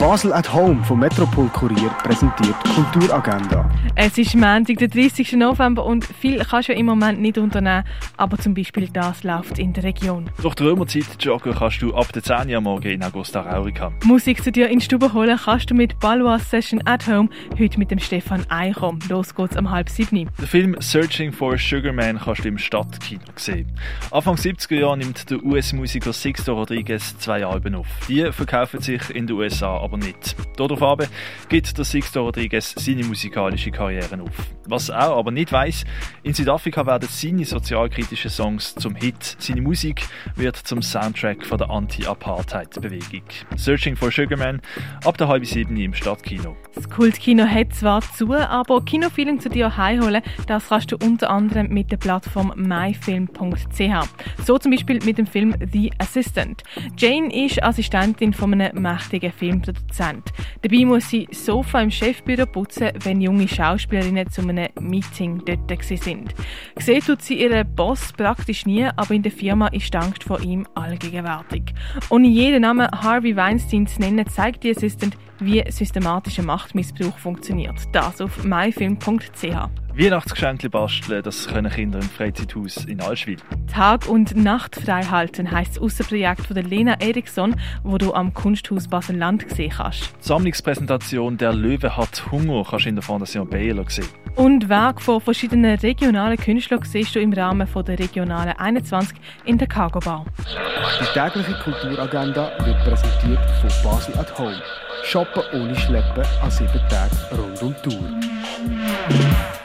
Basel at Home vom Metropol Kurier präsentiert Kulturagenda. Es ist Montag, der 30. November und viel kannst du ja im Moment nicht unternehmen, aber zum Beispiel das läuft in der Region. Durch die Römerzeit joggen kannst du ab der 10 Uhr morgen in Augusta Raurica. Musik zu dir in die Stube holen kannst du mit Balwa Session at Home, heute mit dem Stefan Eichom. Los geht's um halb sieben. Den Film Searching for a Sugar Man kannst du im Stadtkino sehen. Anfang 70er Jahre nimmt der US-Musiker Sixto Rodriguez zwei Alben auf. Die verkaufen sich in den USA aber nicht. Darauf gibt der Sixto Rodriguez seine musikalische Karriere auf. Was er aber nicht weiß, in Südafrika werden seine sozialkritischen Songs zum Hit. Seine Musik wird zum Soundtrack von der Anti-Apartheid-Bewegung. Searching for Sugarman ab der halben sieben im Stadtkino. Das Kultkino hat zwar zu, aber Kinofilm zu dir heimholen, das kannst du unter anderem mit der Plattform myfilm.ch. So zum Beispiel mit dem Film The Assistant. Jane ist Assistentin von einem mächtigen Filmproduzent. Dabei muss sie Sofa im Chefbüro putzen, wenn junge Schauspielerinnen zu einem Meeting dort sind. Gesehen tut sie ihren Boss praktisch nie, aber in der Firma ist die Angst vor ihm allgegenwärtig. Ohne jeden Namen Harvey Weinstein zu nennen, zeigt die Assistant, wie systematischer Machtmissbrauch funktioniert. Das auf myfilm.ch. Weihnachtsgeschenke basteln, das können Kinder im Freizeithaus in Allschwil. Tag und Nacht frei halten heisst das Aussenprojekt von der Lena Eriksson, wo du am Kunsthaus Basel-Land gesehen kannst. Die Sammlungspräsentation «Der Löwe hat Hunger» kannst du in der Fondation Baylor sehen. Und Werke von verschiedenen regionalen Künstlern siehst du im Rahmen von der Regionalen 21 in der Cargo Bar. Die tägliche Kulturagenda wird präsentiert von Basel at Home. Shoppen ohne Schleppen an sieben Tagen rund um die Tour.